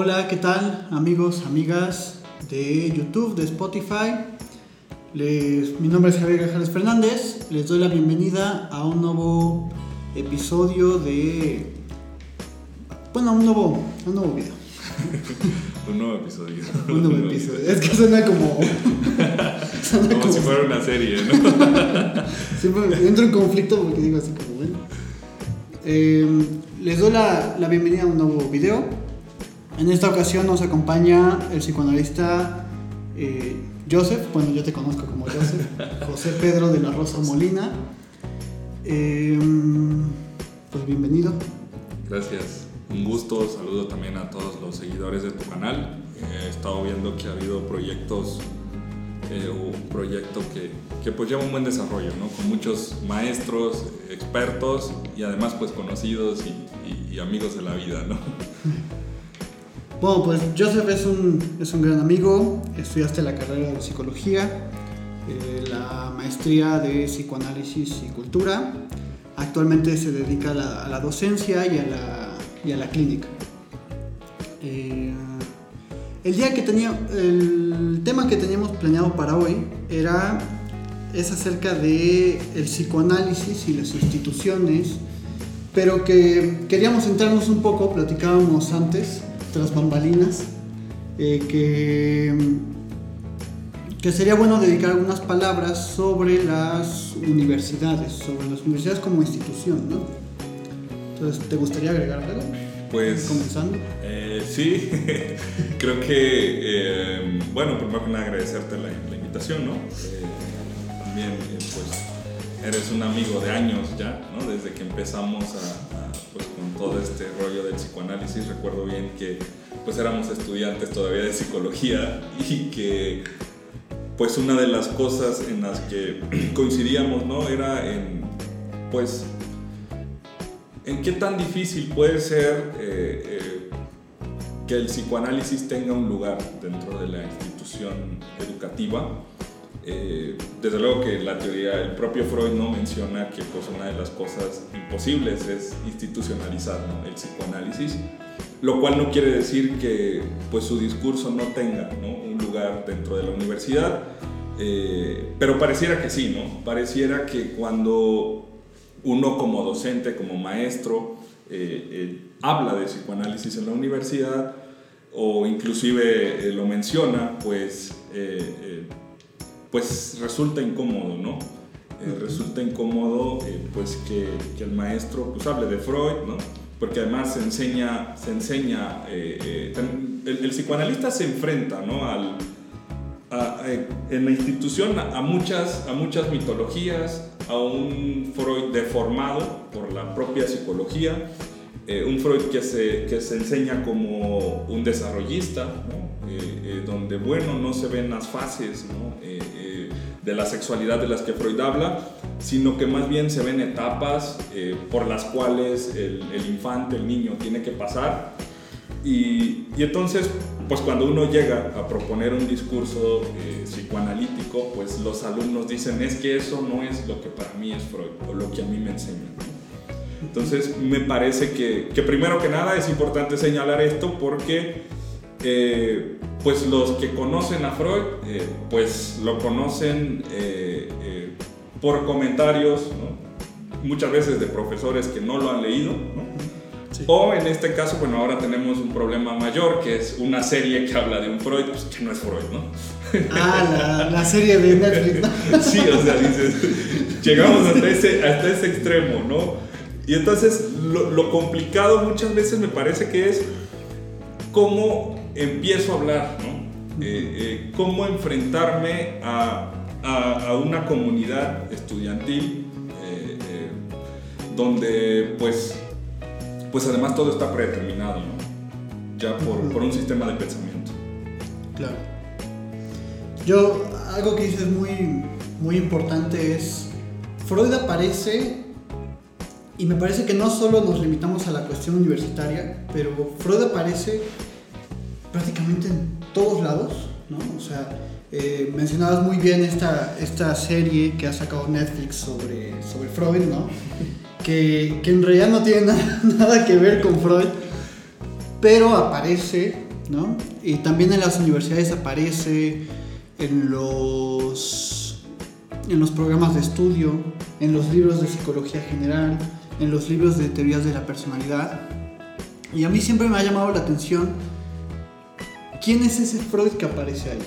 Hola, ¿qué tal amigos, amigas de YouTube, de Spotify? Les- mi nombre es Javier Gajales Fernández. Les doy la bienvenida a un nuevo episodio de... Bueno, un nuevo, un nuevo video. Un nuevo episodio. Un nuevo episodio. Es que suena como... suena Como como- si fuera una serie, ¿no? Siempre entro en conflicto porque digo así como, bueno. Eh, les doy la, la bienvenida a un nuevo video. En esta ocasión nos acompaña el psicoanalista eh, Joseph, bueno, yo te conozco como Joseph, José Pedro de la Rosa Molina. Eh, pues bienvenido. Gracias. Un gusto. Saludo también a todos los seguidores de tu canal. He estado viendo que ha habido proyectos, eh, un proyecto que, que pues lleva un buen desarrollo, ¿no? Con muchos maestros, expertos y además pues conocidos y, y- y amigos de la vida, ¿no? Bueno, pues Joseph es un, es un gran amigo, estudiaste la carrera de psicología, eh, la maestría de psicoanálisis y cultura, actualmente se dedica a la, docencia y a la, y a la clínica. Eh, el día que tenía, el tema que teníamos planeado para hoy era, es acerca de el psicoanálisis y las instituciones, pero que queríamos centrarnos un poco, platicábamos antes, tras bambalinas, eh, que, que sería bueno dedicar algunas palabras sobre las universidades, sobre las universidades como institución, ¿no? Entonces, ¿te gustaría agregar algo? Pues Comenzando. Eh, sí, creo que, eh, bueno, primero que nada agradecerte la, la invitación, ¿no? También, pues, eres un amigo de años ya, ¿no? Desde que empezamos a, todo este rollo del psicoanálisis, recuerdo bien que, pues, éramos estudiantes todavía de psicología y que, pues, una de las cosas en las que coincidíamos, ¿no? Era en, pues, en qué tan difícil puede ser eh, eh, que el psicoanálisis tenga un lugar dentro de la institución educativa. Eh, desde luego que la teoría, el propio Freud no menciona que pues, una de las cosas imposibles es institucionalizar ¿no? el psicoanálisis, lo cual no quiere decir que pues, su discurso no tenga ¿no? un lugar dentro de la universidad, eh, pero pareciera que sí, ¿no? Pareciera que cuando uno como docente, como maestro, eh, eh, habla de psicoanálisis en la universidad o inclusive eh, lo menciona, pues, eh, pues resulta incómodo, ¿no? Eh, resulta incómodo eh, pues que, que el maestro pues hable de Freud, ¿no? Porque además se enseña, se enseña eh, el, el psicoanalista se enfrenta, ¿no? Al, a- a- en la institución a, a muchas, a muchas mitologías, a un Freud deformado por la propia psicología, un Freud que se, que se enseña como un desarrollista, ¿no? Eh, eh, donde, bueno, no se ven las fases ¿no? Eh, eh, de la sexualidad de las que Freud habla, sino que más bien se ven etapas por las cuales el, el infante, el niño, tiene que pasar y, y entonces, pues cuando uno llega a proponer un discurso psicoanalítico, pues los alumnos dicen, es que eso no es lo que para mí es Freud o lo que a mí me enseñan. Entonces, me parece que, que primero que nada es importante señalar esto porque, eh, pues los que conocen a Freud, eh, pues lo conocen eh, eh, por comentarios, ¿no? muchas veces de profesores que no lo han leído, ¿no? Sí. O en este caso, bueno, ahora tenemos un problema mayor, que es una serie que habla de un Freud, pues que no es Freud, ¿no? Ah, la, la serie de Netflix. Sí, o sea, dices, llegamos hasta ese, hasta ese extremo, ¿no? Y entonces lo, lo complicado muchas veces me parece que es cómo empiezo a hablar, ¿no? Eh, eh, cómo enfrentarme a, a- a una comunidad estudiantil eh, eh, donde pues, pues además todo está predeterminado, ¿no? Ya por, por un sistema de pensamiento. Claro. Yo, algo que dices muy, muy importante es, Freud aparece, y me parece que no solo nos limitamos a la cuestión universitaria, pero Freud aparece prácticamente en todos lados, ¿no? O sea, eh, mencionabas muy bien esta, esta serie que ha sacado Netflix sobre, sobre Freud, ¿no? Que, que en realidad no tiene nada, nada que ver con Freud, pero aparece, ¿no? Y también en las universidades aparece, en los, en los programas de estudio, en los libros de psicología general, en los libros de teorías de la personalidad. Y a mí siempre me ha llamado la atención quién es ese Freud que aparece ahí,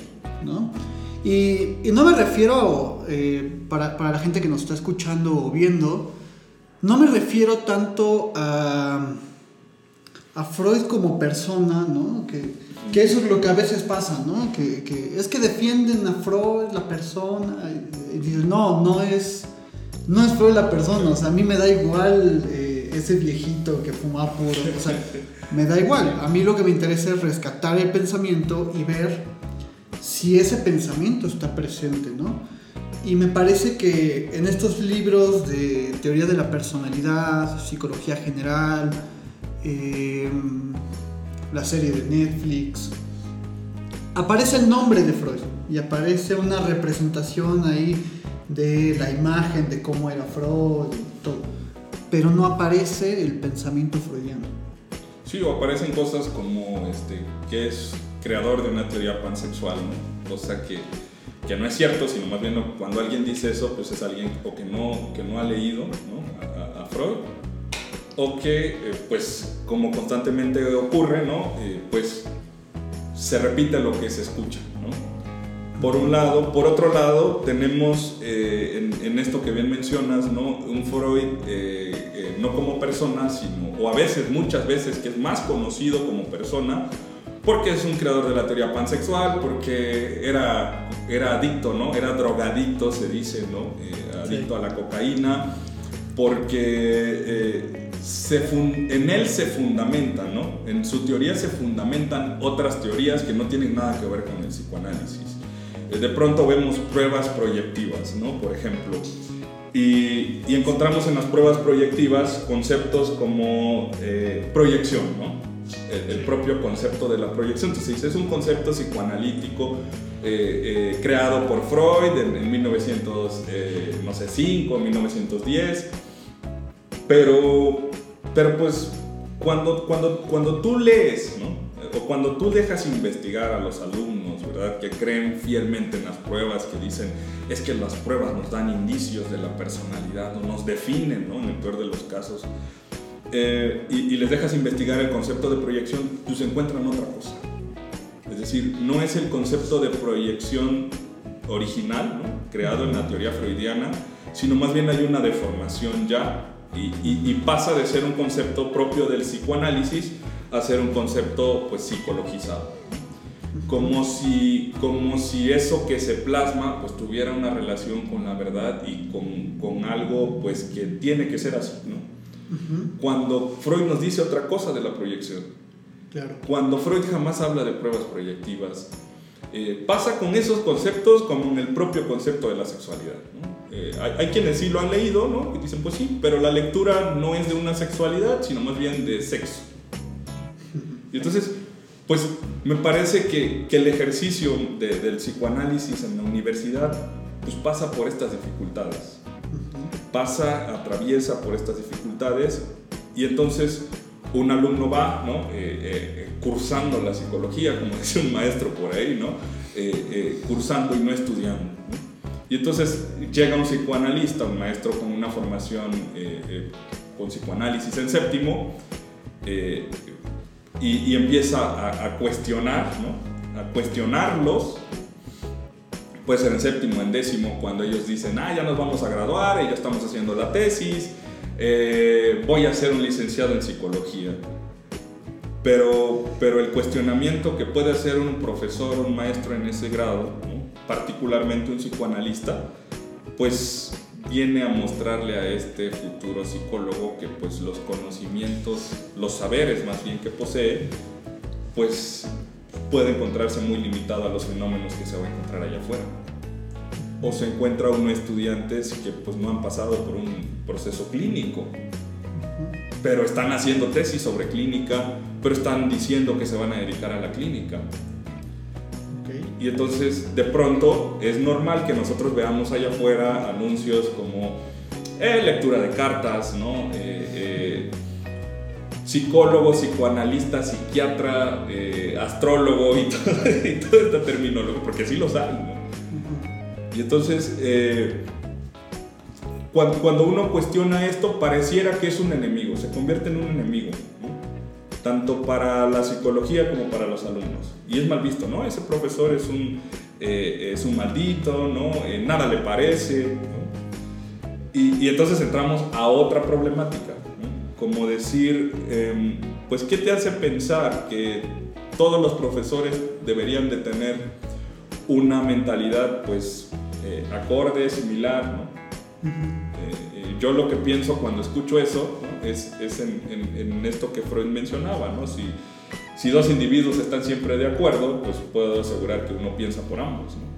¿no? Y, no me refiero, eh, para, para, la gente que nos está escuchando o viendo, no me refiero tanto a, a Freud como persona, ¿no? Que, eso es lo que a veces pasa, ¿no? Que, que, es que defienden a Freud, la persona, y, dicen, no, no es, no es Freud la persona, o sea, a mí me da igual eh, ese viejito que fuma puro, o sea, me da igual, a mí lo que me interesa es rescatar el pensamiento y ver si ese pensamiento está presente, ¿no? Y me parece que en estos libros de teoría de la personalidad, psicología general, em, la serie de Netflix, aparece el nombre de Freud y aparece una representación ahí de la imagen de cómo era Freud y todo, pero no aparece el pensamiento freudiano. Sí, o aparecen cosas como este, que es creador de una teoría pansexual, cosa que que no es cierto, sino más bien cuando alguien dice eso, pues es alguien o que no, que no ha leído A, Freud, o que, eh, pues como constantemente ocurre, ¿no? Eh, pues se repite lo que se escucha. Por un lado, por otro lado, tenemos eh, en, esto que bien mencionas, ¿no? un Freud no como persona, sino, o a veces, muchas veces, que es más conocido como persona, porque es un creador de la teoría pansexual, porque era, era adicto, ¿no? Era drogadicto, se dice, ¿no? Eh, adicto a la cocaína, porque eh, se en él se fundamenta, ¿no? En su teoría se fundamentan otras teorías que no tienen nada que ver con el psicoanálisis. Eh, de pronto vemos pruebas proyectivas, ¿no? Por ejemplo, y, encontramos en las pruebas proyectivas conceptos como proyección, ¿no? el, propio concepto de la proyección. Entonces, es un concepto psicoanalítico eh, eh, creado por Freud en, 1905, 1910, eh, pero, pero pues cuando, cuando, cuando tú lees, ¿no? Cuando tú dejas investigar a los alumnos, ¿verdad? Que creen fielmente en las pruebas, que dicen, es que las pruebas nos dan indicios de la personalidad, o nos definen, ¿no? En el peor de los casos. Eh, y, les dejas investigar el concepto de proyección, pues encuentran otra cosa. Es decir, no es el concepto de proyección original, creado en la teoría freudiana, sino más bien hay una deformación ya y, pasa de ser un concepto propio del psicoanálisis a ser un concepto pues psicologizado. Como si, como si eso que se plasma pues tuviera una relación con la verdad y con, con algo pues que tiene que ser así, ¿no? Cuando Freud nos dice otra cosa de la proyección. Cuando Freud jamás habla de pruebas proyectivas. Eh, pasa con esos conceptos como en el propio concepto de la sexualidad. Eh, hay, quienes sí lo han leído ¿no? y dicen, pues sí, pero la lectura no es de una sexualidad, sino más bien de sexo. Y entonces, pues me parece que, que el ejercicio del psicoanálisis en la universidad pues pasa por estas dificultades pasa, atraviesa por estas dificultades y entonces un alumno va ¿no? Eh, eh, cursando la psicología, como dice un maestro por ahí, ¿no? Eh, cursando y no estudiando. Y entonces llega un psicoanalista, un maestro con una formación con psicoanálisis en séptimo, y, empieza a, a cuestionar, ¿no? a cuestionarlos puede ser en séptimo, en décimo, cuando ellos dicen, ah, ya nos vamos a graduar, y ya estamos haciendo la tesis, eh, voy a ser un licenciado en psicología. Pero, pero el cuestionamiento que puede hacer un profesor, un maestro en ese grado, particularmente un psicoanalista, pues viene a mostrarle a este futuro psicólogo que pues los conocimientos, los saberes más bien que posee, pues puede encontrarse muy limitado a los fenómenos que se va a encontrar allá afuera. O se encuentra uno estudiantes que pues no han pasado por un proceso clínico, pero están haciendo tesis sobre clínica, pero están diciendo que se van a dedicar a la clínica. Y entonces de pronto es normal que nosotros veamos allá afuera anuncios como eh, lectura de cartas, ¿no? Eh, eh, psicólogo, psicoanalista, psiquiatra, astrólogo y todo, y todo esta terminología, porque sí los hay, ¿no? Y entonces, cuando, cuando, uno cuestiona esto, pareciera que es un enemigo, se convierte en un enemigo, tanto para la psicología como para los alumnos. Y es mal visto, ¿no? Ese profesor es un, eh, es un maldito, ¿no? Eh, nada le parece. Y, y, entonces entramos a otra problemática, como decir, em, pues, ¿qué te hace pensar que todos los profesores deberían de tener una mentalidad, pues, eh, acorde, similar, ¿no? Yo lo que pienso cuando escucho eso es, es en, en, esto que Freud mencionaba, ¿no? Si, si dos individuos están siempre de acuerdo, pues puedo asegurar que uno piensa por ambos, ¿no?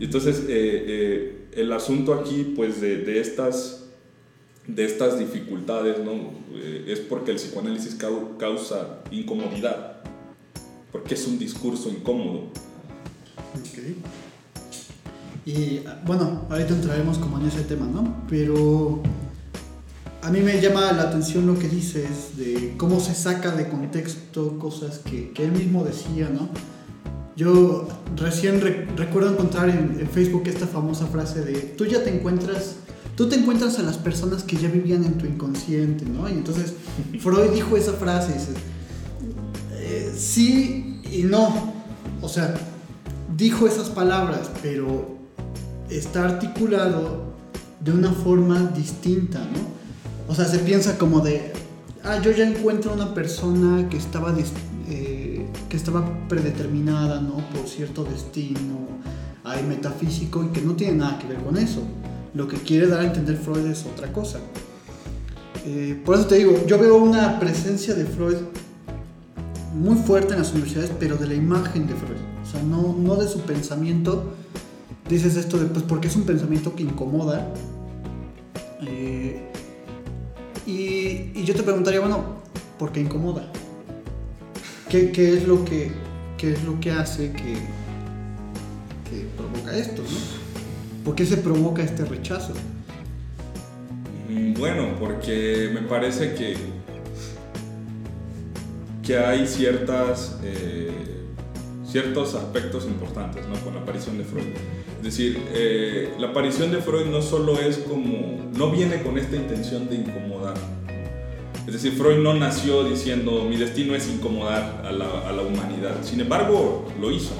Y entonces el asunto aquí, pues de, de, estas, de estas dificultades, ¿no? es porque el psicoanálisis causa incomodidad, porque es un discurso incómodo. Okay. Y bueno, ahorita entraremos como en ese tema, ¿no? Pero a mí me llama la atención lo que dices de cómo se saca de contexto cosas que, que él mismo decía, ¿no? Yo recién recuerdo encontrar en, en, Facebook esta famosa frase de tú ya te encuentras, tú te encuentras a las personas que ya vivían en tu inconsciente, ¿no? Y entonces Freud dijo esa frase, dice, eh, sí y no, o sea, dijo esas palabras, pero está articulado de una forma distinta, ¿no? O sea, se piensa como de, ah, yo ya encuentro una persona que estaba, eh, que estaba predeterminada, ¿no? Por cierto destino, hay metafísico y que no tiene nada que ver con eso. Lo que quiere dar a entender Freud es otra cosa. Eh, por eso te digo, yo veo una presencia de Freud muy fuerte en las universidades, pero de la imagen de Freud. O sea, no, no de su pensamiento, dices esto de, pues porque es un pensamiento que incomoda. Eh, y, yo te preguntaría, bueno, ¿por qué incomoda? ¿Qué, qué es, lo que, qué es lo que hace que, que provoca esto? ¿no? ¿Por qué se provoca este rechazo? Mm, bueno, porque me parece que, que hay ciertas, eh, ciertos aspectos importantes ¿no? con la aparición de Freud. Es decir, eh, la aparición de Freud no solo es como, no viene con esta intención de incomodar. Es decir, Freud no nació diciendo mi destino es incomodar a la, a la humanidad. Sin embargo, lo hizo.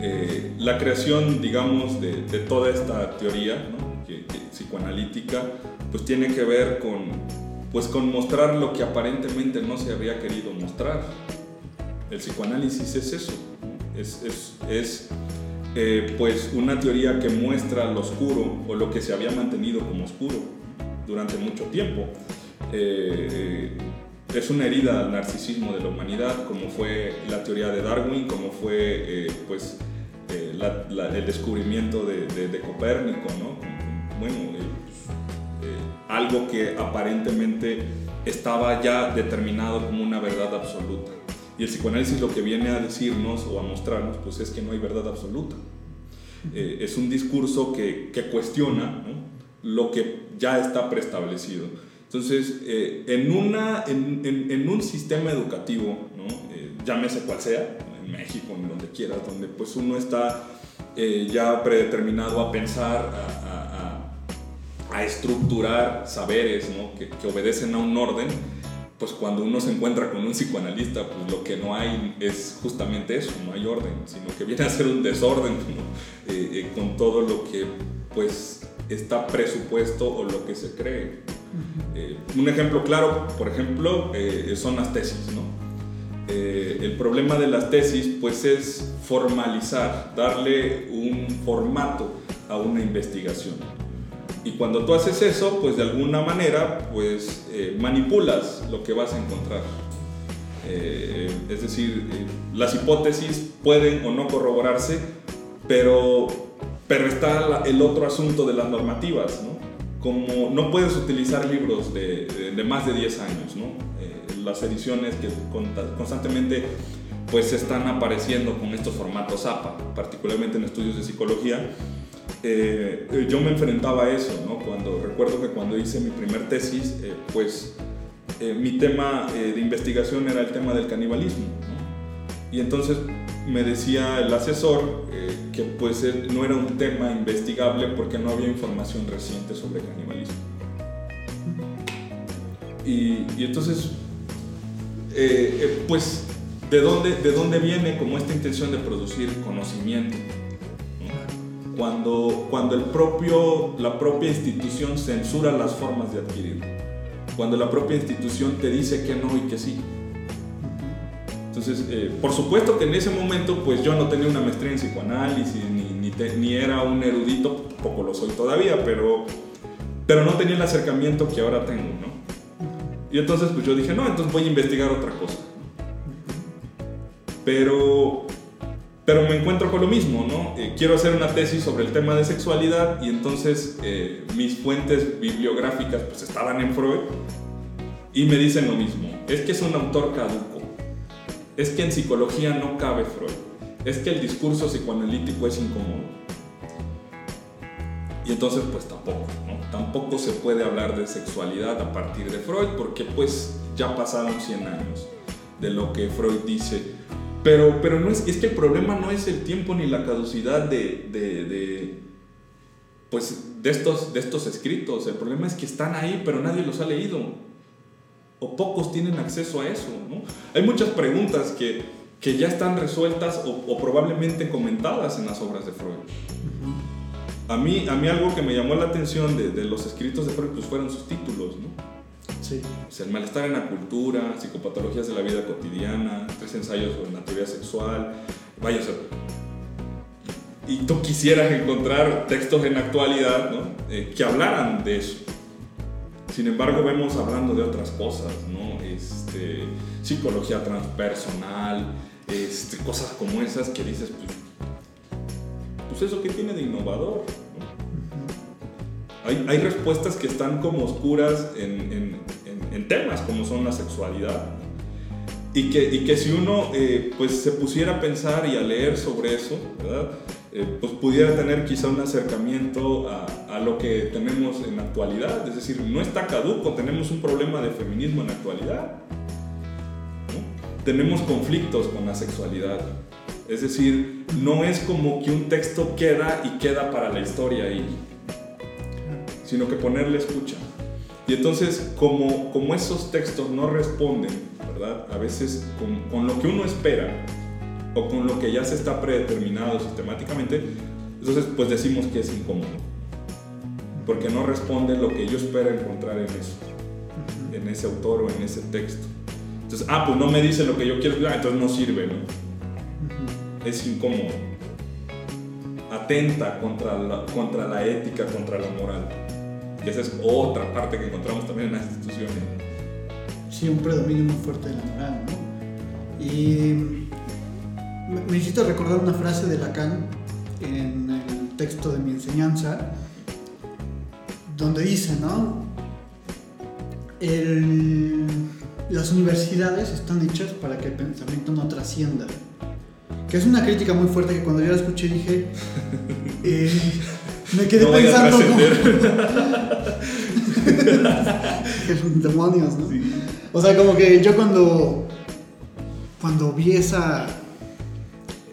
Eh, la creación, digamos, de, de toda esta teoría ¿no? que, que, psicoanalítica, pues tiene que ver con, pues, con mostrar lo que aparentemente no se había querido mostrar. El psicoanálisis es eso, es, es, eh, pues una teoría que muestra lo oscuro o lo que se había mantenido como oscuro durante mucho tiempo. Eh, es una herida al narcisismo de la humanidad, como fue la teoría de Darwin, como fue eh, pues, el descubrimiento de, de, de Copérnico, ¿no? Bueno, algo que aparentemente estaba ya determinado como una verdad absoluta. Y el psicoanálisis lo que viene a decirnos o a mostrarnos pues es que no hay verdad absoluta. Eh, es un discurso que, que cuestiona ¿no? lo que ya está preestablecido. Entonces, eh, en, una, en, en, en, un sistema educativo, ¿no? eh, llámese cual sea, en México, en donde quieras, donde pues uno está eh, ya predeterminado a pensar, a, a, a estructurar saberes ¿no? que, que obedecen a un orden, pues cuando uno se encuentra con un psicoanalista, pues lo que no hay es justamente eso, no hay orden, sino que viene a ser un desorden ¿no? eh, eh, con todo lo que pues está presupuesto o lo que se cree. Eh, un ejemplo claro, por ejemplo, son las tesis, ¿no? El problema de las tesis pues es formalizar, darle un formato a una investigación. Y cuando tú haces eso, pues de alguna manera, pues eh, manipulas lo que vas a encontrar. Eh, es decir, eh, las hipótesis pueden o no corroborarse, pero, pero está la, el otro asunto de las normativas, ¿no? Como no puedes utilizar libros de, de, de más de 10 años, ¿no? Eh, las ediciones que constantemente pues están apareciendo con estos formatos APA, particularmente en estudios de psicología, eh, yo me enfrentaba a eso, ¿no? Cuando, recuerdo que cuando hice mi primer tesis, eh, pues eh, mi tema eh, de investigación era el tema del canibalismo. Y entonces me decía el asesor eh, que pues no era un tema investigable porque no había información reciente sobre canibalismo. Y, y entonces, pues, ¿de dónde, ¿de dónde viene como esta intención de producir conocimiento? Cuando, cuando el propio, la propia institución censura las formas de adquirirlo cuando la propia institución te dice que no y que sí. Entonces, eh, por supuesto que en ese momento, pues yo no tenía una maestría en psicoanálisis, ni, ni, era un erudito, poco lo soy todavía, pero, pero no tenía el acercamiento que ahora tengo, ¿no? Y entonces, pues yo dije, no, entonces voy a investigar otra cosa. Pero pero me encuentro con lo mismo, ¿no? Eh, quiero hacer una tesis sobre el tema de sexualidad y entonces eh, mis fuentes bibliográficas pues estaban en Freud y me dicen lo mismo, es que es un autor caduco, es que en psicología no cabe Freud, es que el discurso psicoanalítico es incómodo. Y entonces pues tampoco, ¿no? Tampoco se puede hablar de sexualidad a partir de Freud porque pues ya pasaron 100 años de lo que Freud dice pero, pero no es, es que el problema no es el tiempo ni la caducidad de, de, de, pues, de, estos, de estos escritos. El problema es que están ahí, pero nadie los ha leído. O pocos tienen acceso a eso. ¿no? Hay muchas preguntas que, que ya están resueltas o, o, probablemente comentadas en las obras de Freud. A mí, a mí algo que me llamó la atención de, de los escritos de Freud pues fueron sus títulos. ¿no? Sí. el malestar en la cultura, psicopatologías de la vida cotidiana, tres ensayos sobre la teoría sexual. Vaya, o y tú quisieras encontrar textos en la actualidad ¿no? Eh, que hablaran de eso. Sin embargo, vemos hablando de otras cosas, ¿no? Este, psicología transpersonal, este, cosas como esas que dices, pues, pues eso que tiene de innovador. Hay, hay, respuestas que están como oscuras en, en, en, temas como son la sexualidad. Y que, y que si uno eh, pues se pusiera a pensar y a leer sobre eso, ¿verdad? Eh, pues pudiera tener quizá un acercamiento a, a, lo que tenemos en la actualidad. Es decir, no está caduco, tenemos un problema de feminismo en la actualidad. Tenemos conflictos con la sexualidad. Es decir, no es como que un texto queda y queda para la historia y sino que ponerle escucha. Y entonces, como, como esos textos no responden, ¿verdad? A veces con, con, lo que uno espera o con lo que ya se está predeterminado sistemáticamente, entonces pues decimos que es incómodo. Porque no responde lo que yo espero encontrar en eso, en ese autor o en ese texto. Entonces, ah, pues no me dice lo que yo quiero, ah, entonces no sirve, ¿no? Es incómodo. Atenta contra la, contra la ética, contra la moral esa es otra parte que encontramos también en las instituciones. Sí, un predominio muy fuerte de la moral, ¿no? Y me hiciste recordar una frase de Lacan en el texto de mi enseñanza, donde dice, ¿no? las universidades están hechas para que el pensamiento no trascienda. Que es una crítica muy fuerte que cuando yo la escuché dije, eh, me quedé pensando. Demonios, ¿no? O sea, como que yo cuando. Cuando vi esa.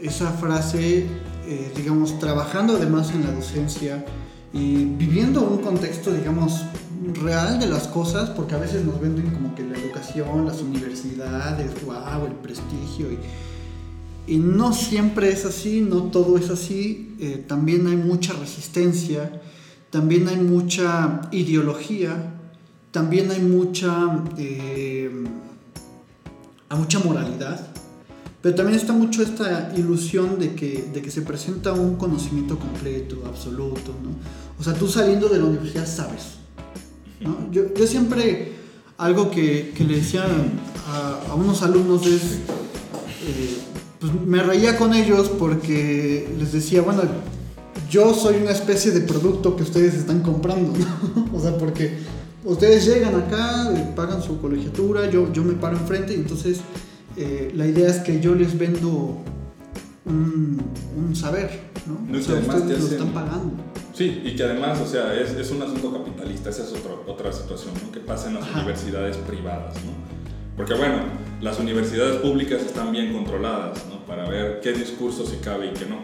Esa frase, eh, digamos, trabajando además en la docencia y viviendo un contexto, digamos, real de las cosas, porque a veces nos venden como que la educación, las universidades, wow, el prestigio y y no siempre es así, no todo es así, eh, también hay mucha resistencia, también hay mucha ideología, también hay mucha, eh, mucha moralidad, pero también está mucho esta ilusión de que, de que se presenta un conocimiento completo, absoluto, ¿no? O sea, tú saliendo de la universidad sabes, ¿no? Yo, yo siempre, algo que, que le decía a, a, unos alumnos es... Eh, pues me reía con ellos porque les decía, bueno, yo soy una especie de producto que ustedes están comprando, ¿no? O sea, porque ustedes llegan acá, pagan su colegiatura, yo, yo me paro enfrente y entonces eh, la idea es que yo les vendo un, un saber, ¿no? no o sea, ustedes lo están pagando. Sí, y que además, o sea, es, es un asunto capitalista, esa es otra situación, ¿no? Que pasa en las universidades privadas, ¿no? Porque bueno, las universidades públicas están bien controladas, ¿no? Para ver qué discurso se cabe y qué no.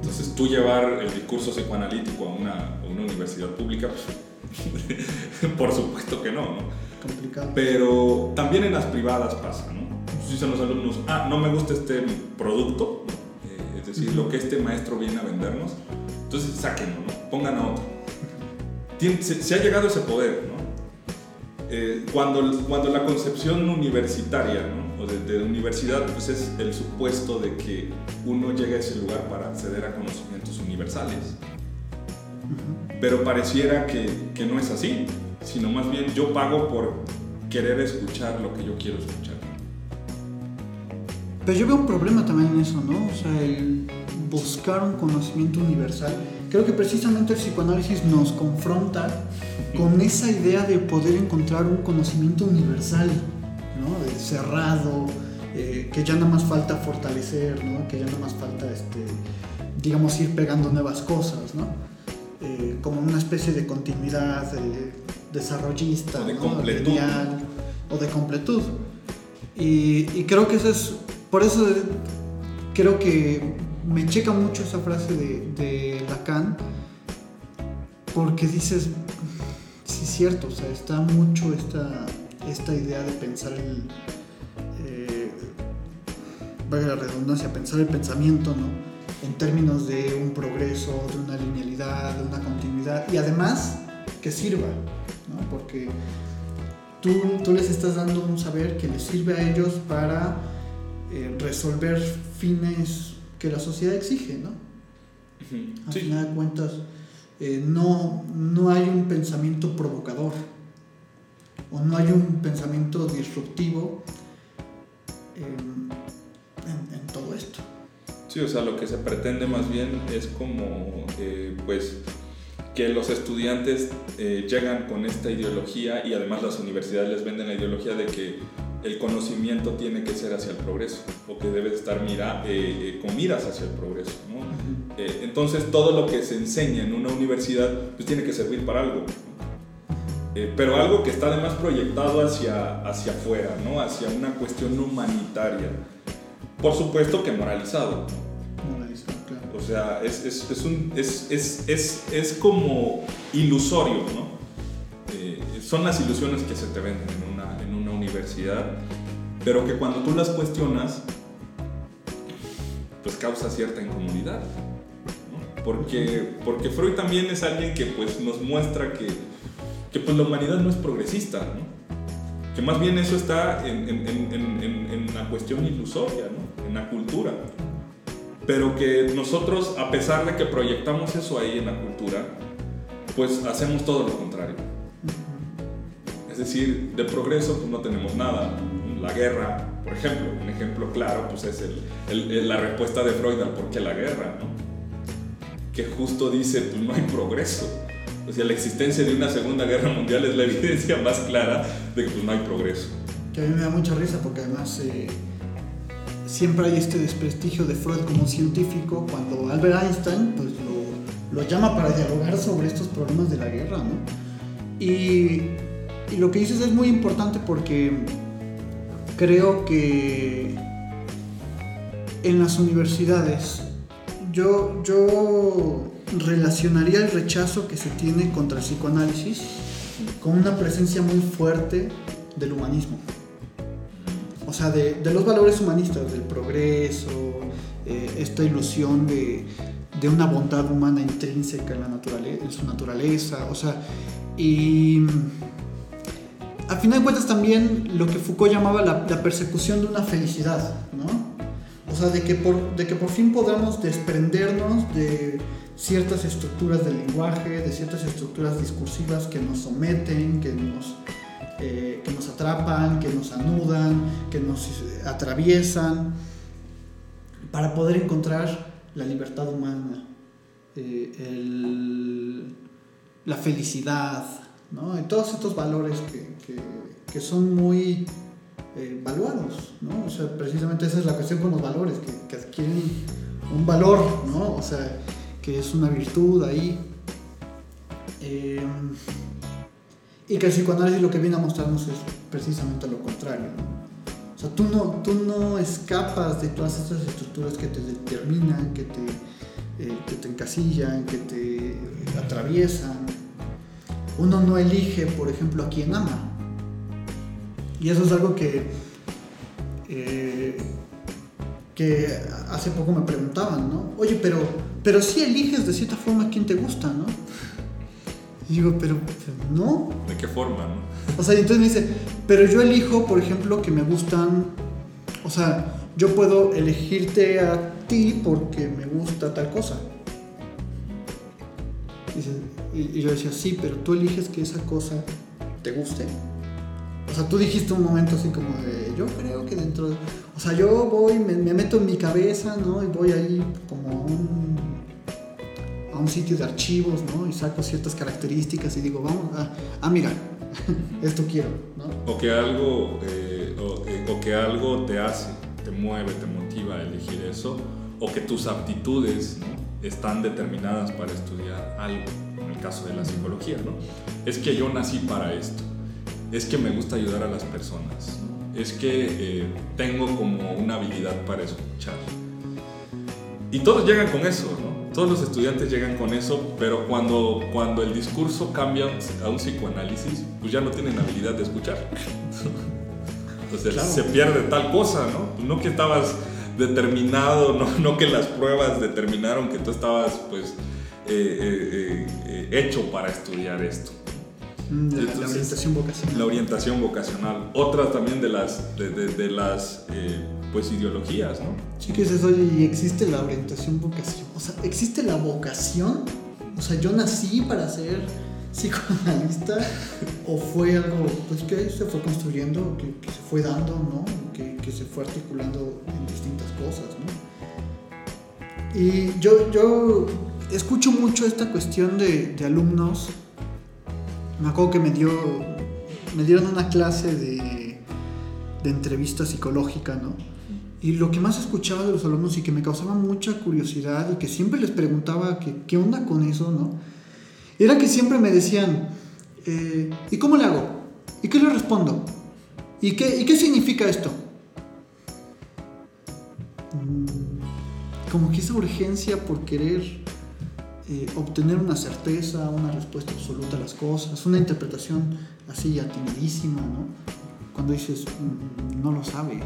Entonces, tú llevar el discurso psicoanalítico a una, a una universidad pública, pues, por supuesto que no, ¿no? Complicado. Pero también en las privadas pasa, ¿no? Dicen los alumnos, ah, no me gusta este producto, eh, es decir, lo que este maestro viene a vendernos, entonces sáquenlo, ¿no? Pongan a otro. se, ha llegado ese poder, ¿no? Eh, cuando, cuando la concepción universitaria, ¿no? O de, de, universidad, pues es el supuesto de que uno llega a ese lugar para acceder a conocimientos universales. Pero pareciera que, que no es así, sino más bien yo pago por querer escuchar lo que yo quiero escuchar. Pero yo veo un problema también en eso, ¿no? O sea, el buscar un conocimiento universal. Creo que precisamente el psicoanálisis nos confronta con esa idea de poder encontrar un conocimiento universal, ¿no? cerrado, eh, que ya nada más falta fortalecer, ¿no? Que ya nada más falta, este, digamos, ir pegando nuevas cosas, ¿no? Eh, como una especie de continuidad desarrollista, o de completud. o de completud. Y, y creo que eso es por eso creo que me checa mucho esa frase de, Lacan, porque dices, sí es cierto, o sea, está mucho esta, esta idea de pensar el, eh, la redundancia, pensar el pensamiento, ¿no? En términos de un progreso, de una linealidad, de una continuidad, y además que sirva, ¿no? Porque tú, tú les estás dando un saber que les sirve a ellos para eh, resolver fines que la sociedad exige, ¿no? Al final de cuentas, eh, no, no hay un pensamiento provocador o no hay un pensamiento disruptivo en, todo esto. Sí, o sea, lo que se pretende más bien es como, eh, pues, que los estudiantes llegan con esta ideología y además las universidades les venden la ideología de que el conocimiento tiene que ser hacia el progreso o que debe estar mira, eh, eh, con miras hacia el progreso. Eh, entonces todo lo que se enseña en una universidad pues tiene que servir para algo. Pero algo que está además proyectado hacia, hacia afuera, ¿no? hacia una cuestión humanitaria. Por supuesto que moralizado. Moralizado, claro. O sea, es, es, es, un, es, es, es como ilusorio, ¿no? son las ilusiones que se te venden en una universidad, pero que cuando tú las cuestionas, pues causa cierta incomodidad. Porque, porque Freud también es alguien que pues, nos muestra que, que pues, la humanidad no es progresista, que más bien eso está en, en, en, en la cuestión ilusoria, en la cultura. Pero que nosotros, a pesar de que proyectamos eso ahí en la cultura, pues hacemos todo lo contrario. Es decir, de progreso pues no tenemos nada. La guerra, por ejemplo, un ejemplo claro pues es el, la respuesta de Freud al por qué la guerra, ¿no? que justo dice, pues no hay progreso. O sea, la existencia de una segunda guerra mundial es la evidencia más clara de que pues, no hay progreso. Que a mí me da mucha risa porque además eh, siempre hay este desprestigio de Freud como científico cuando Albert Einstein pues, lo, llama para dialogar sobre estos problemas de la guerra, ¿no? Y y lo que dices es muy importante porque creo que en las universidades yo, yo relacionaría el rechazo que se tiene contra el psicoanálisis con una presencia muy fuerte del humanismo. O sea, de, los valores humanistas, del progreso, eh, esta ilusión de, una bondad humana intrínseca en, la naturaleza, en su naturaleza. O sea, y a final de cuentas también lo que Foucault llamaba la, persecución de una felicidad, ¿no? O sea, de que, por, de que por fin podamos desprendernos de ciertas estructuras del lenguaje, de ciertas estructuras discursivas que nos someten, que nos, eh, que nos atrapan, que nos anudan, que nos atraviesan, para poder encontrar la libertad humana, eh, la felicidad, ¿no? Y todos estos valores que, que, son muy eh, valuados, ¿no? O sea, precisamente esa es la cuestión con los valores, que, que, adquieren un valor, ¿no? O sea, que es una virtud ahí. Eh, y que el psicoanálisis lo que viene a mostrarnos es precisamente lo contrario. O sea, tú no, tú no escapas de todas estas estructuras que te determinan, que te, eh, te encasillan, que te atraviesan. Uno no elige, por ejemplo, a quién ama. Y eso es algo que, eh, que hace poco me preguntaban, ¿no? Oye, pero, pero sí eliges de cierta forma quién te gusta, ¿no? Y digo, pero, no. ¿De qué forma, no? O sea, y entonces me dice, pero yo elijo, por ejemplo, que me gustan, o sea, yo puedo elegirte a ti porque me gusta tal cosa. Y, y yo decía, sí, pero tú eliges que esa cosa te guste. O sea, tú dijiste un momento así como de, yo creo que dentro de... O sea, yo voy, me, me meto en mi cabeza, ¿no? Y voy ahí como a un, a un sitio de archivos, ¿no? Y saco ciertas características y digo, vamos, a, ah, mira, esto quiero, ¿no? O que algo, eh, o, eh, o que algo te hace, te mueve, te motiva a elegir eso, o que tus aptitudes ¿no? están determinadas para estudiar algo, en el caso de la psicología, ¿no? Es que yo nací para esto, es que me gusta ayudar a las personas, es que eh, tengo como una habilidad para escuchar. Y todos llegan con eso, ¿no? Todos los estudiantes llegan con eso, pero cuando, cuando el discurso cambia a un psicoanálisis, pues ya no tienen habilidad de escuchar. Entonces Claro. se pierde tal cosa, ¿no? No que estabas determinado, no, no que las pruebas determinaron que tú estabas, pues, eh, eh, eh, hecho para estudiar esto. Mm, La, orientación vocacional. La orientación vocacional. Otra también de las, de, de- de las pues, ideologías, ¿no? Sí que dices, oye, ¿y existe la orientación vocación? O sea, ¿existe la vocación? O sea, ¿yo nací para ser psicoanalista? ¿O fue algo pues, que se fue construyendo, que, se fue dando, ¿no? Que, que se fue articulando en distintas cosas, ¿no? Y yo, yo escucho mucho esta cuestión de, de alumnos. Me acuerdo que me, dio, me dieron una clase de, de entrevista psicológica, ¿no? Y lo que más escuchaba de los alumnos y que me causaba mucha curiosidad y que siempre les preguntaba que, qué onda con eso, ¿no? Era que siempre me decían, eh, ¿y cómo le hago? ¿Y qué le respondo? ¿Y qué, ¿Y qué significa esto? Mm, Como que esa urgencia por querer eh, obtener una certeza, una respuesta absoluta a las cosas, una interpretación así atinadísima, ¿no? Cuando dices, "Mm, no lo sabes,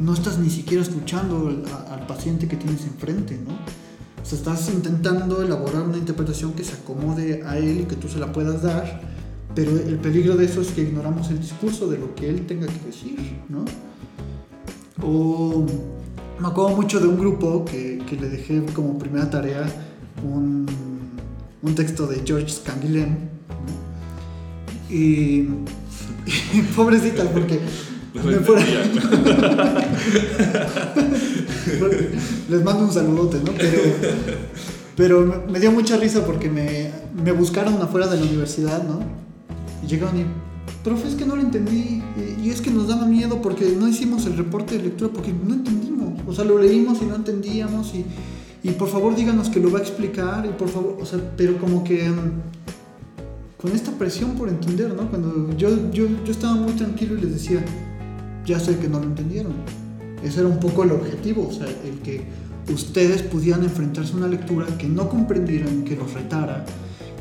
no estás ni siquiera escuchando al, al paciente que tienes enfrente, ¿no? O sea, estás intentando elaborar una interpretación que se acomode a él y que tú se la puedas dar, pero el peligro de eso es que ignoramos el discurso de lo que él tenga que decir, ¿no? O me acuerdo mucho de un grupo que, que le dejé como primera tarea un, un texto de George Canguilhem, ¿no? y, y pobrecita, porque Entendía. Les mando un saludote, ¿no? Pero, pero me- dio mucha risa porque me, me buscaron afuera de la universidad, ¿no? Y llegaron y, profe, es que no lo entendí. Y, y es que nos daba miedo porque no hicimos el reporte de lectura porque no entendimos. O sea, lo leímos y no entendíamos. Y, y por favor díganos que lo va a explicar. Y por favor, o sea, pero como que mm, con esta presión por entender, ¿no? Cuando yo, yo, yo estaba muy tranquilo y les decía, ya sé que no lo entendieron. Ese era un poco el objetivo, o sea, el que ustedes pudieran enfrentarse a una lectura que no comprendieran, que los retara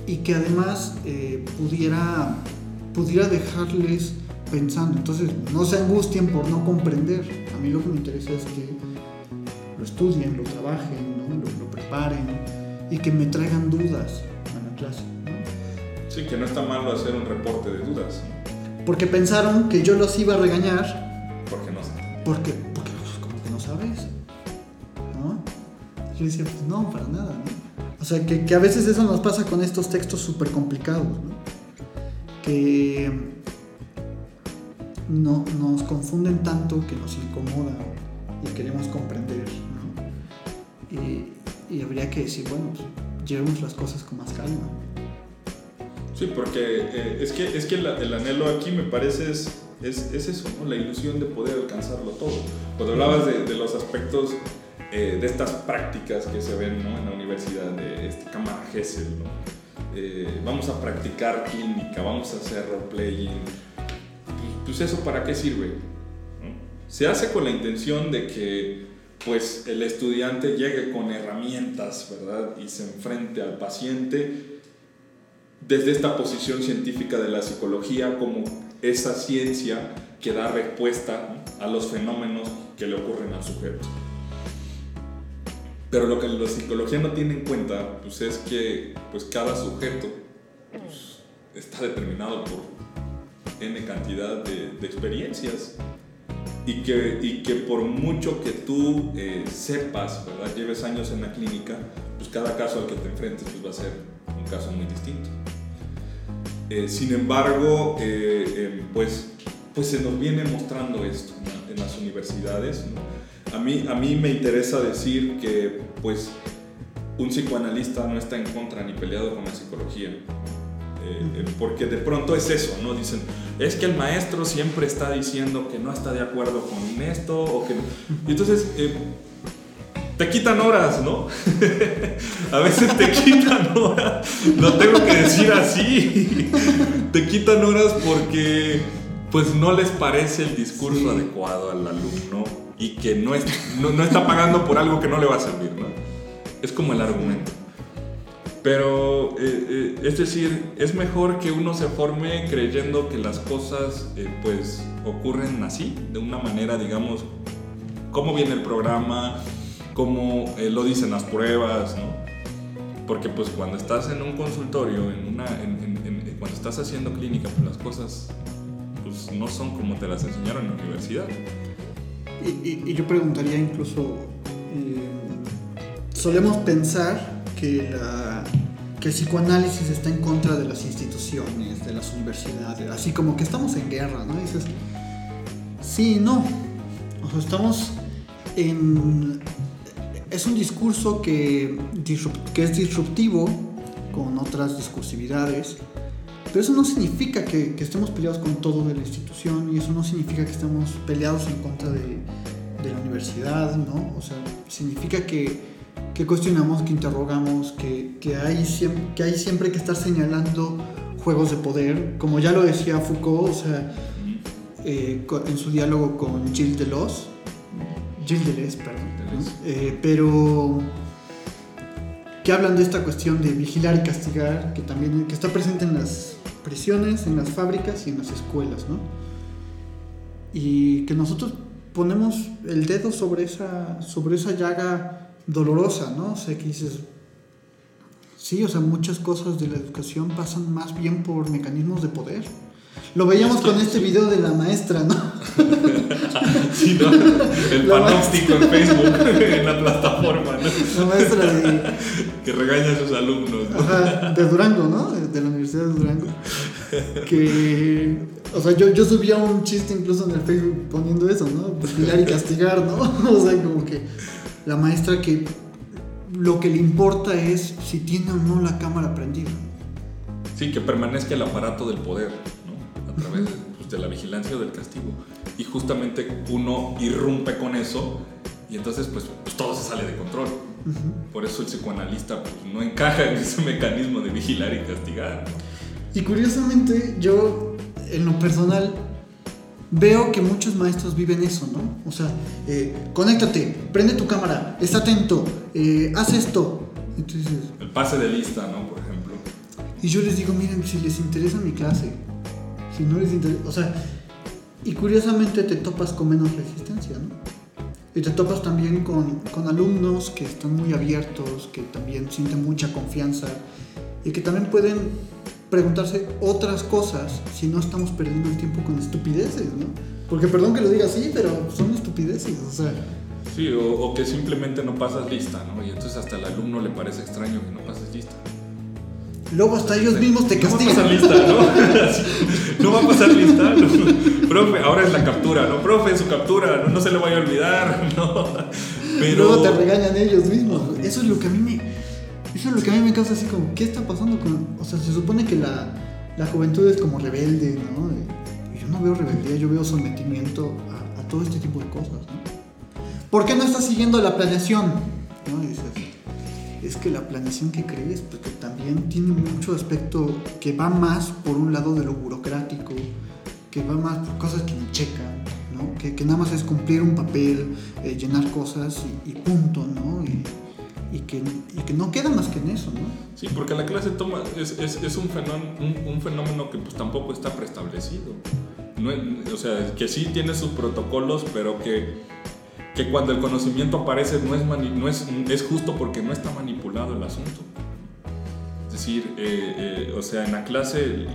y que además eh, pudiera, pudiera dejarles pensando. Entonces, no se angustien por no comprender. A mí lo que me interesa es que lo estudien, lo trabajen, ¿no? lo, lo preparen y que me traigan dudas a la clase. ¿no? Sí, que no está malo hacer un reporte de dudas, Porque pensaron que yo los iba a regañar. Porque, porque pues, como que no sabes, ¿no? Yo decía, pues no, para nada, ¿no? O sea, que, que a veces eso nos pasa con estos textos súper complicados, ¿no? Que no, nos confunden tanto que nos incomodan y queremos comprender, ¿no? Y, y habría que decir, bueno, pues, llevemos las cosas con más calma. Sí, porque eh, es que, es que el anhelo aquí me parece es, es, es eso, ¿no? la ilusión de poder alcanzarlo todo. Cuando hablabas de, los aspectos eh, de estas prácticas que se ven ¿no? en la universidad, de este cámara Gesell, ¿no? eh, vamos a practicar clínica, vamos a hacer role-playing, pues, pues, eso para qué sirve? Se hace con la intención de que pues el estudiante llegue con herramientas, ¿verdad? Y se enfrente al paciente desde esta posición científica de la psicología como esa ciencia que da respuesta a los fenómenos que le ocurren al sujeto. Pero lo que la psicología no tiene en cuenta pues, es que pues, cada sujeto pues, está determinado por N cantidad de, experiencias y que, y que por mucho que tú eh, sepas, ¿verdad? lleves años en la clínica, pues cada caso al que te enfrentes pues va a ser un caso muy distinto. Eh, sin embargo, eh, pues, pues se nos viene mostrando esto en las universidades. A, mí, a mí me interesa decir que pues, un psicoanalista no está en contra ni peleado con la psicología. Eh, porque de pronto es eso, ¿no? Dicen, es que el maestro siempre está diciendo que no está de acuerdo con esto o que Y entonces, eh, te quitan horas, ¿no? a veces te quitan horas, lo tengo que decir así, te quitan horas porque pues no les parece el discurso adecuado al alumno y que no, es, no, no está pagando por algo que no le va a servir, ¿no? Es como el argumento. Pero, eh, eh, es decir, es mejor que uno se forme creyendo que las cosas, eh, pues, ocurren así, de una manera, digamos, cómo viene el programa, cómo lo dicen las pruebas, ¿no? Porque, pues, cuando estás en un consultorio, en una, cuando estás haciendo clínica, pues las cosas, pues, no son como te las enseñaron en la universidad. Y, yo preguntaría incluso, solemos pensar que la que el psicoanálisis está en contra de las instituciones, de las universidades, así como que estamos en guerra, ¿no? dices, sí, no, o sea, estamos en... Es un discurso que, es disruptivo con otras discursividades, pero eso no significa que, que, estemos peleados con todo de la institución y eso no significa que estemos peleados en contra de, la universidad, ¿no? O sea, significa que cuestionamos, que interrogamos, que, que, hay siempre, que hay siempre que estar señalando juegos de poder, como ya lo decía Foucault, o sea, eh, en su diálogo con Gilles Deleuze, Gilles Deleuze, perdón, eh, pero que hablan de esta cuestión de vigilar y castigar, que también que está presente en las prisiones, en las fábricas y en las escuelas, ¿no? Y que nosotros ponemos el dedo sobre esa, sobre esa llaga dolorosa, ¿no? O sea, que dices, sí, o sea, muchas cosas de la educación pasan más bien por mecanismos de poder. Lo veíamos con este video de la maestra, ¿no? sí, ¿no? El panóptico en Facebook, en la plataforma, ¿no? La maestra de... Que regaña a sus alumnos, ¿no? Ajá, de Durango, ¿no? De la Universidad de Durango. Que... O sea, yo, yo subía un chiste incluso en el Facebook poniendo eso, ¿no? Vigilar y castigar, ¿no? O sea, como que la maestra que lo que le importa es si tiene o no la cámara prendida. Sí, que permanezca el aparato del poder. A través pues, de, la vigilancia o del castigo. Y justamente uno irrumpe con eso y entonces pues, pues todo se sale de control. Por eso el psicoanalista pues, no encaja en ese mecanismo de vigilar y castigar. Y curiosamente yo, en lo personal, veo que muchos maestros viven eso, ¿no? O sea, eh, conéctate, prende tu cámara, está atento, eh, haz esto. Entonces, el pase de lista, ¿no? Por ejemplo. Y yo les digo, miren, si les interesa mi clase, si no les interesa, o sea, y curiosamente te topas con menos resistencia, ¿no? Y te topas también con, con alumnos que están muy abiertos, que también sienten mucha confianza y que también pueden preguntarse otras cosas si no estamos perdiendo el tiempo con estupideces, ¿no? Porque perdón que lo diga así, pero son estupideces, o sea. Sí, o, que simplemente no pasas lista, ¿no? Y entonces hasta el alumno le parece extraño que no pases lista. Luego hasta ellos mismos te castigan. No va a pasar lista, ¿no? no va a pasar lista, ¿no? Profe, ahora es la captura, ¿no? Profe, su captura, no, no se le vaya a olvidar, ¿no? Pero... Luego te regañan ellos mismos. Eso es lo que a mí me eso es lo que a mí me causa así como, ¿qué está pasando con...? O sea, se supone que la, la juventud es como rebelde, ¿no? Yo no veo rebeldía, yo veo sometimiento a, todo este tipo de cosas, ¿no? ¿Por qué no estás siguiendo la planeación? ¿No? dices, es que la planeación que crees, porque también tiene mucho aspecto que va más por un lado de lo burocrático, que va más por cosas que ni checan, ¿no? que, que nada más es cumplir un papel, eh, llenar cosas y, punto, ¿no? Y, y, que, y, que, no queda más que en eso, ¿no? Sí, porque la clase toma es, es, es un, fenómeno, un, un, fenómeno que pues tampoco está preestablecido. No, o sea, que sí tiene sus protocolos, pero que que cuando el conocimiento aparece no es, no es, es justo porque no está manipulado el asunto. Es decir, eh, eh, o sea, en la clase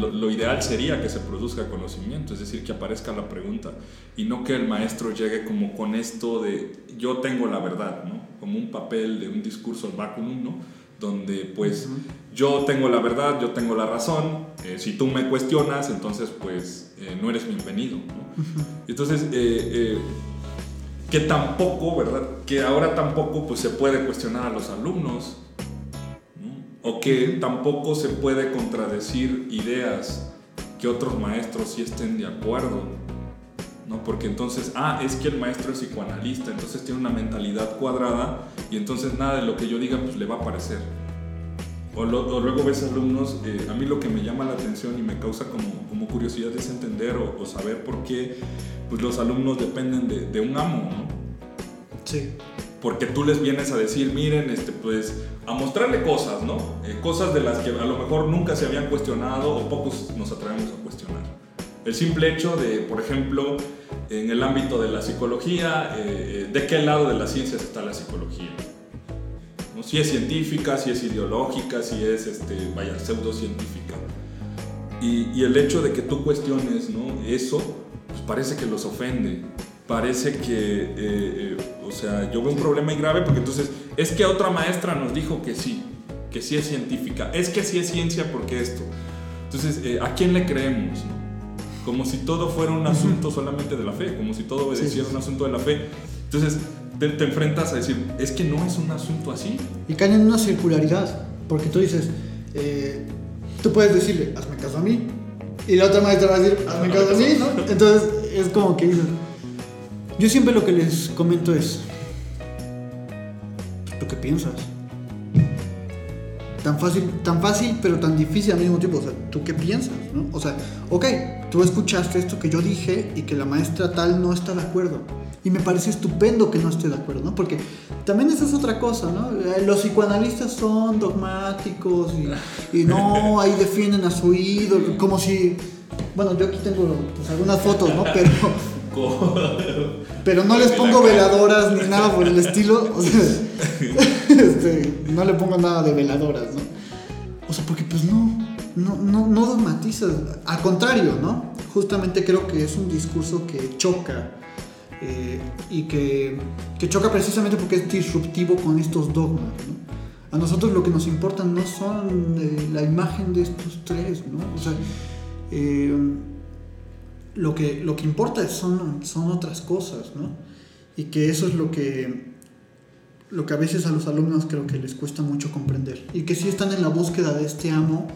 lo, lo, ideal sería que se produzca conocimiento, es decir, que aparezca la pregunta y no que el maestro llegue como con esto de yo tengo la verdad, ¿no? Como un papel de un discurso al vacunum, ¿no? Donde pues uh -huh. yo tengo la verdad, yo tengo la razón, eh, si tú me cuestionas, entonces pues no eres bienvenido, ¿no? Uh -huh. Entonces, que tampoco, ¿verdad? Que ahora tampoco pues, se puede cuestionar a los alumnos, ¿no? o que tampoco se puede contradecir ideas que otros maestros sí estén de acuerdo, ¿no? Porque entonces, ah, es que el maestro es psicoanalista, entonces tiene una mentalidad cuadrada y entonces nada de lo que yo diga pues le va a parecer. O, lo, o luego ves alumnos, eh, a mí lo que me llama la atención y me causa como, como curiosidad es entender o, o saber por qué pues los alumnos dependen de, de, un amo, ¿no? Sí. Porque tú les vienes a decir, miren, este, pues, a mostrarle cosas, ¿no? Eh, cosas de las que a lo mejor nunca se habían cuestionado o pocos nos atrevemos a cuestionar. El simple hecho de, por ejemplo, en el ámbito de la psicología, eh, ¿de qué lado de las ciencias está la psicología? ¿No? Si es científica, si es ideológica, si es, este, vaya, pseudocientífica. Y, y el hecho de que tú cuestiones ¿no? eso, pues parece que los ofende. Parece que, eh, eh, o sea, yo veo un problema grave porque entonces es que otra maestra nos dijo que sí, que sí es científica, es que sí es ciencia porque esto. Entonces, eh, ¿a quién le creemos? No? Como si todo fuera un asunto solamente de la fe, como si todo obedeciera sí. un asunto de la fe. Entonces, te, te, enfrentas a decir, es que no es un asunto así. Y caen en una circularidad, porque tú dices, tú puedes decirle, hazme caso a mí, y la otra maestra va a decir, hazme caso a mí, ¿no? Entonces es como que dices, yo siempre lo que les comento es, ¿tú qué piensas? Tan fácil, tan fácil, pero tan difícil al mismo tiempo. O sea, ¿tú qué piensas? ¿no? O sea, ok, tú escuchaste esto que yo dije y que la maestra tal no está de acuerdo. Y me parece estupendo que no esté de acuerdo, ¿no? Porque también esa es otra cosa, ¿no? Los psicoanalistas son dogmáticos y, y no, ahí defienden a su ídolo, como si... Bueno, yo aquí tengo pues, algunas fotos, ¿no? Pero... Pero no les pongo veladoras ni nada por el estilo. O sea, este, no le pongo nada de veladoras, ¿no? O sea, porque pues no, no, no, no dogmatizas. Al contrario, ¿no? Justamente creo que es un discurso que choca. Eh, y que, que, choca precisamente porque es disruptivo con estos dogmas. ¿no? A nosotros lo que nos importa no son eh, la imagen de estos tres, ¿no? O sea, eh, lo, que, lo que importa son, son otras cosas, ¿no? Y que eso es lo que, lo que a veces a los alumnos creo que les cuesta mucho comprender. Y que sí están en la búsqueda de este amo.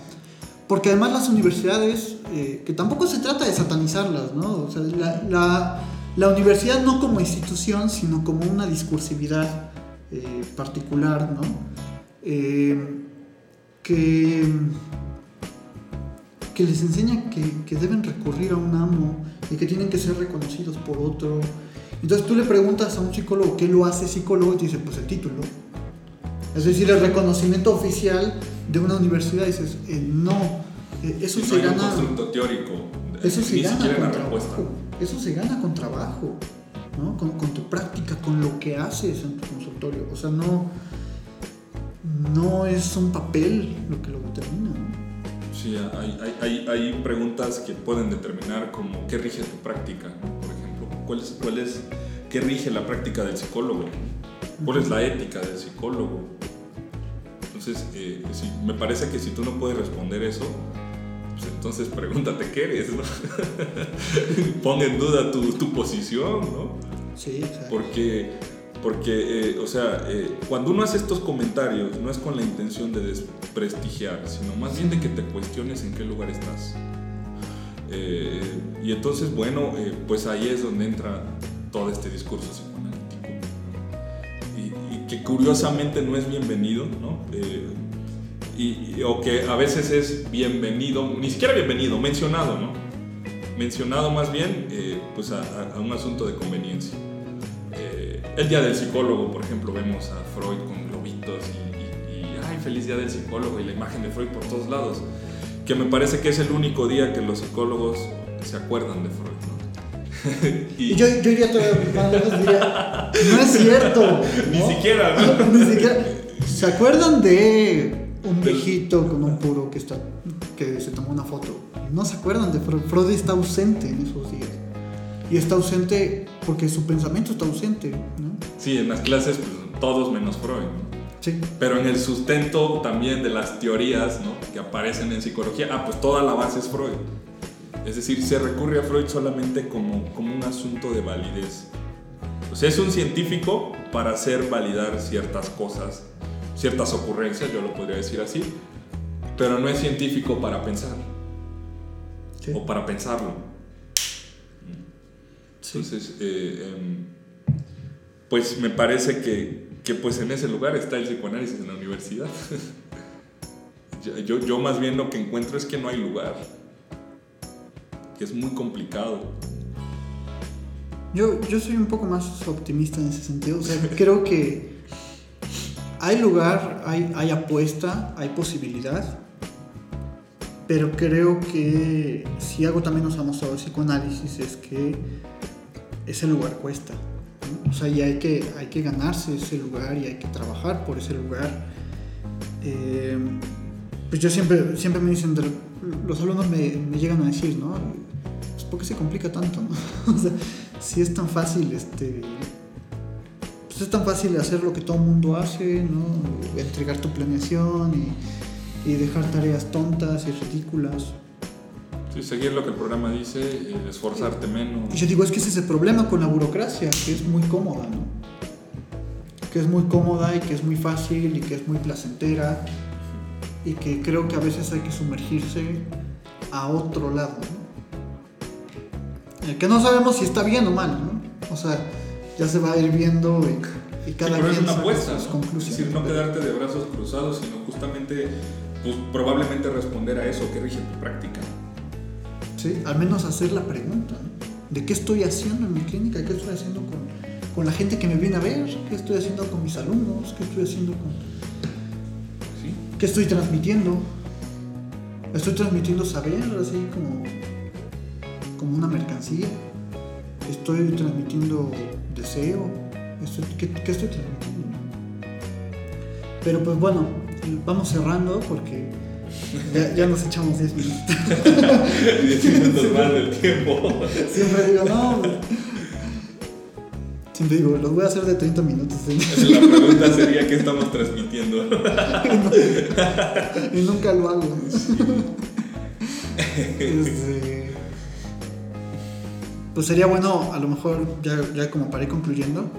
Porque además las universidades, que tampoco se trata de satanizarlas, ¿no? O sea, la, la la universidad no como institución, sino como una discursividad eh, particular, ¿no? Eh, que, que, les enseña que, que, deben recurrir a un amo y que tienen que ser reconocidos por otro. Entonces tú le preguntas a un psicólogo qué lo hace psicólogo y te dice, pues el título. Es decir, el reconocimiento oficial de una universidad. Y dices, eh, no, eso y se gana. Un constructo teórico. Eso se gana con trabajo. Eso se gana con trabajo, ¿no? Con, con, tu práctica, con lo que haces en tu consultorio. O sea, no, no es un papel lo que lo determina. ¿no? Sí, hay, hay, hay, preguntas que pueden determinar como qué rige tu práctica, por ejemplo. ¿Cuál es, cuál es, ¿Qué rige la práctica del psicólogo? ¿Cuál es la ética del psicólogo? Entonces, eh, si, me parece que si tú no puedes responder eso, pues entonces pregúntate qué eres, ¿no? Pon en duda tu, tu, posición, ¿no? Sí, exacto. Porque, porque eh, o sea, eh, cuando uno hace estos comentarios, no es con la intención de desprestigiar, sino más bien de que te cuestiones en qué lugar estás. Eh, y entonces, bueno, pues ahí es donde entra todo este discurso psicoanalítico. Y, y que curiosamente no es bienvenido, ¿no? Eh, y, o que a veces es bienvenido, ni siquiera bienvenido, mencionado, ¿no? Mencionado más bien eh, pues a, un asunto de conveniencia. El día del psicólogo, por ejemplo, vemos a Freud con globitos y, y, ay, feliz día del psicólogo y la imagen de Freud por todos lados, que me parece que es el único día que los psicólogos se acuerdan de Freud, ¿no? y yo, yo iría todavía más lejos, diría, no es cierto. Ni siquiera, ¿no? Ni siquiera. ¿Se acuerdan de un viejito con un puro que, está, que se tomó una foto. No se acuerdan de Freud. Freud está ausente en esos días. Y está ausente porque su pensamiento está ausente. ¿no? Sí, en las clases pues, todos menos Freud. Sí. Pero en el sustento también de las teorías ¿no? que aparecen en psicología, ah, pues toda la base es Freud. Es decir, se recurre a Freud solamente como, como un asunto de validez. O sea, es un científico para hacer validar ciertas cosas ciertas ocurrencias, yo lo podría decir así, pero no es científico para pensar o para pensarlo. Entonces, eh, em, pues me parece que, que, pues en ese lugar está el psicoanálisis en la universidad. yo, yo más bien lo que encuentro es que no hay lugar, que es muy complicado. Yo, yo soy un poco más optimista en ese sentido. O sea, creo que hay lugar, hay, hay apuesta, hay posibilidad, pero creo que si algo también nos ha mostrado el psicoanálisis es que ese lugar cuesta. O sea, y hay que, hay que ganarse ese lugar y hay que trabajar por ese lugar. Eh, pues yo siempre, siempre me dicen, los alumnos me, me llegan a decir, ¿no? Pues ¿Por qué se complica tanto? ¿no? o sea, si es tan fácil, este, pues es tan fácil hacer lo que todo el mundo hace, ¿no? Entregar tu planeación y, y dejar tareas tontas y ridículas. Sí, seguir lo que el programa dice, esforzarte menos. Y yo digo, es que ese es el problema con la burocracia, que es muy cómoda, ¿no? Que es muy cómoda y que es muy fácil y que es muy placentera y que creo que a veces hay que sumergirse a otro lado, ¿no? que no sabemos si está bien o mal, ¿no? O sea, ya se va a ir viendo y, cada pero es una apuesta, Es decir, no quedarte de brazos cruzados, sino justamente, pues probablemente responder a eso que rige tu práctica. Sí, al menos hacer la pregunta, ¿De qué estoy haciendo en mi clínica? ¿Qué estoy haciendo con, con la gente que me viene a ver? ¿Qué estoy haciendo con mis alumnos? ¿Qué estoy haciendo con... ¿Sí? ¿Qué estoy transmitiendo? ¿Estoy transmitiendo saber así como, como una mercancía? ¿Estoy transmitiendo deseo, ¿qué, estoy transmitiendo? Pero pues bueno, vamos cerrando porque ya, nos echamos 10 minutos. 10 minutos más del tiempo. Siempre digo, no. Siempre digo, los voy a hacer de 30 minutos. La pregunta sería: ¿qué estamos transmitiendo? y, nunca lo hago. Este, pues sería bueno, a lo mejor, ya, ya como para ir concluyendo,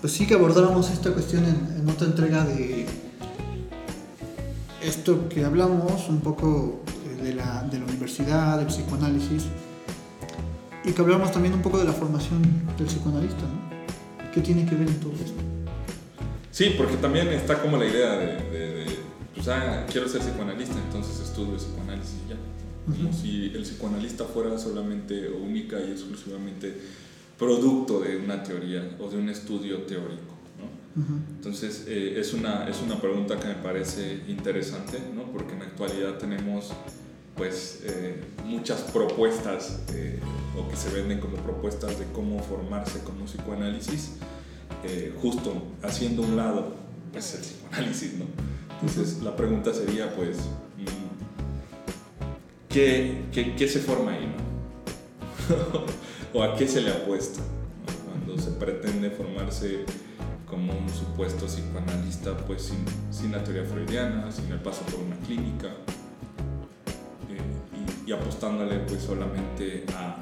pues sí que abordáramos esta cuestión en, otra entrega de esto que hablamos, un poco eh, de la, de la universidad, del psicoanálisis, y que hablamos también un poco de la formación del psicoanalista, ¿no? ¿Qué tiene que ver en todo esto? Sí, porque también está como la idea de, de, pues, ah, quiero ser psicoanalista, entonces estudio psicoanálisis y ya como si el psicoanalista fuera solamente única y exclusivamente producto de una teoría o de un estudio teórico. ¿No? Entonces, eh, es, una, es una pregunta que me parece interesante, ¿no? porque en la actualidad tenemos pues, eh, muchas propuestas eh, o que se venden como propuestas de cómo formarse como psicoanálisis, justo haciendo un lado pues, el psicoanálisis. ¿no? Entonces, la pregunta sería, pues, ¿qué, qué, se forma ahí? ¿O a qué se le apuesta? Cuando se pretende formarse como un supuesto psicoanalista, pues sin, sin la teoría freudiana, sin el paso por una clínica, eh, y, apostándole pues solamente a,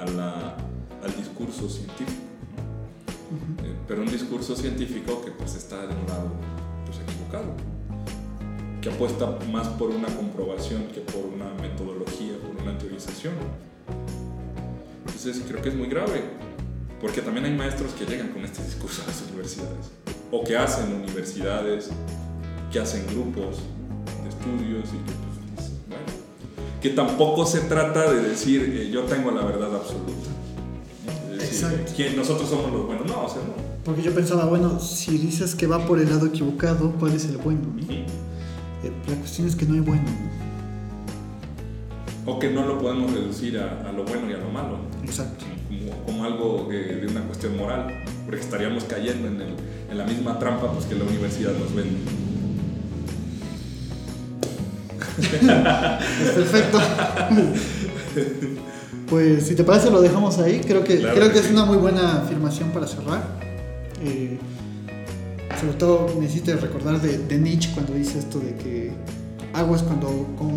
a la, al discurso científico. Eh, pero un discurso científico que pues está de un lado pues equivocado que apuesta más por una comprobación que por una metodología, por una teorización. Entonces creo que es muy grave, porque también hay maestros que llegan con este discurso a las universidades. o que hacen universidades, que hacen grupos de estudios y que, pues, bueno, que tampoco se trata de decir eh, yo tengo la verdad absoluta. Exacto. que nosotros somos los buenos. No, o sea, no. Porque yo pensaba, bueno, si dices que va por el lado equivocado, ¿cuál es el bueno? Ujú. Eh, la cuestión es que no hay bueno. O que no lo podemos reducir a, a lo bueno y a lo malo. Exacto. Como, algo de, de una cuestión moral, porque estaríamos cayendo en, el- en la misma trampa pues, que la universidad nos vende. Perfecto. pues si te parece lo dejamos ahí. Creo que, Claro creo que que es una muy buena afirmación para cerrar. Eh, sobre todo me hiciste recordar de, de Nietzsche cuando dice esto de que aguas cuando,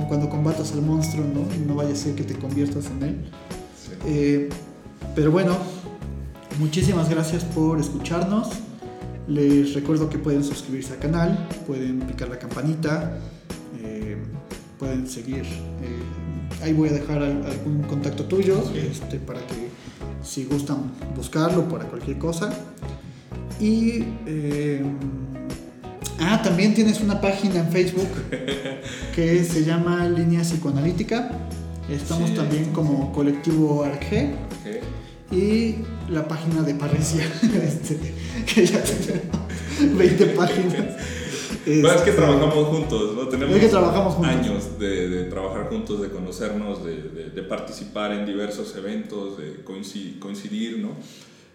cuando combatas al monstruo, ¿no? No vaya a ser que te conviertas en él. Sí. Eh, pero bueno, muchísimas gracias por escucharnos. Les recuerdo que pueden suscribirse al canal, pueden picar la campanita, eh, pueden seguir. eh, ahí voy a dejar al- algún contacto tuyo Sí. este, para que si gustan buscarlo para cualquier cosa. Y eh, ah, también tienes una página en Facebook que se llama Línea Psicoanalítica. Estamos Sí. también como colectivo ARG. Y la página de Parecia, este, que ya tenemos 20 páginas. Bueno, es que Este, trabajamos juntos, ¿no? Tenemos Es que trabajamos juntos. años de, de trabajar juntos, de conocernos, de, de- de participar en diversos eventos, de coincidir, ¿no?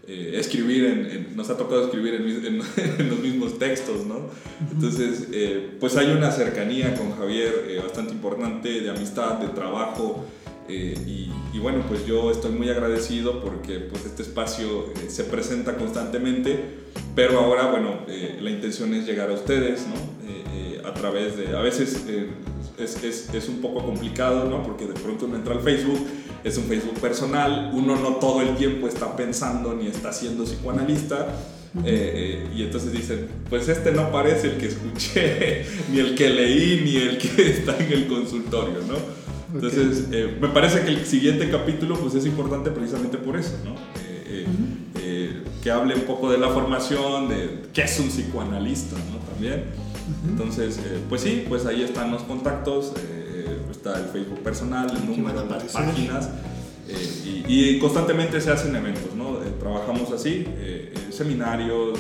Eh, escribir, en, en- nos ha tocado escribir en- en los mismos textos, ¿no? Entonces, eh, pues hay una cercanía con Javier eh, bastante importante de amistad, de trabajo. Eh, y, y bueno, pues yo estoy muy agradecido porque pues este espacio eh, se presenta constantemente, pero ahora, bueno, eh, la intención es llegar a ustedes, ¿no? Eh, eh, a través de, a veces eh, es, es, es un poco complicado, ¿no? Porque de pronto uno entra al Facebook, es un Facebook personal, uno no todo el tiempo está pensando ni está siendo psicoanalista. eh, eh, y entonces dicen, pues este no parece el que escuché, ni el que leí, ni el que está en el consultorio, ¿no? Entonces, eh, me parece que el siguiente capítulo pues, es importante precisamente por eso, ¿no? Eh, eh, eh, que hable un poco de la formación, de qué es un psicoanalista, ¿no? También. Entonces, eh, pues sí, pues ahí están los contactos, eh, está el Facebook personal, el número, las páginas. eh, y, y constantemente se hacen eventos, ¿no? Eh, trabajamos así, eh, seminarios,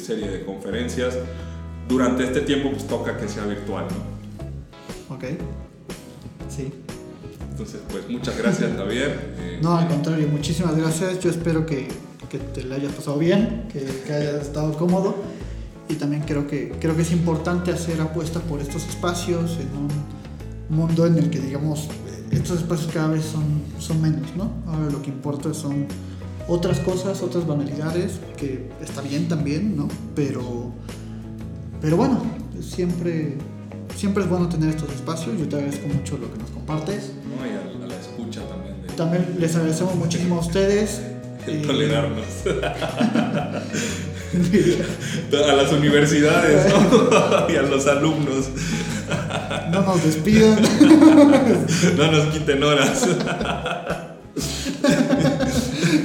serie de conferencias. Durante este tiempo pues toca que sea virtual, ¿no? Ok. Sí. Entonces, pues muchas gracias, Javier. Eh, No, al contrario, muchísimas gracias. Yo espero que, que te la hayas pasado bien, que, que hayas estado cómodo. Y también creo que, creo que es importante hacer apuesta por estos espacios en un mundo en el que, digamos, estos espacios cada vez son, son menos, ¿no? Ahora lo que importa son otras cosas, otras banalidades, que está bien también, ¿no? Pero, pero bueno, siempre, siempre es bueno tener estos espacios. Yo te agradezco mucho lo que nos compartes. ¿no? Y a, a la escucha también de, También les agradecemos muchísimo a ustedes. de Eh, tolerarnos. a las universidades ¿no? y a los alumnos. no nos despidan. No nos quiten horas.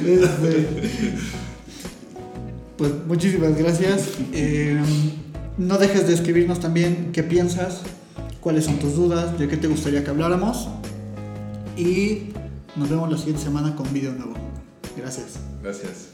Este, pues muchísimas gracias. Eh, no dejes de escribirnos también qué piensas, cuáles son tus dudas, de qué te gustaría que habláramos. Y nos vemos la siguiente semana con video nuevo. Gracias. Gracias.